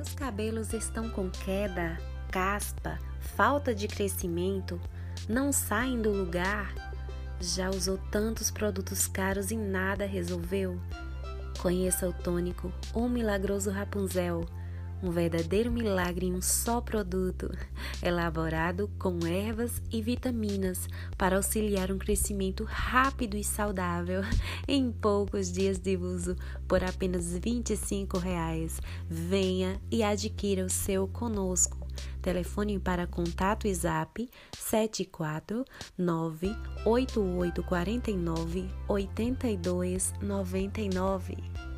Seus cabelos estão com queda, caspa, falta de crescimento, não saem do lugar? Já usou tantos produtos caros e nada resolveu? Conheça o tônico O Milagroso Rapunzel, um verdadeiro milagre em um só produto, elaborado com ervas e vitaminas para auxiliar um crescimento rápido e saudável em poucos dias de uso por apenas 25 reais. Venha e adquira o seu conosco. Telefone para contato e zap 749 8849 8299.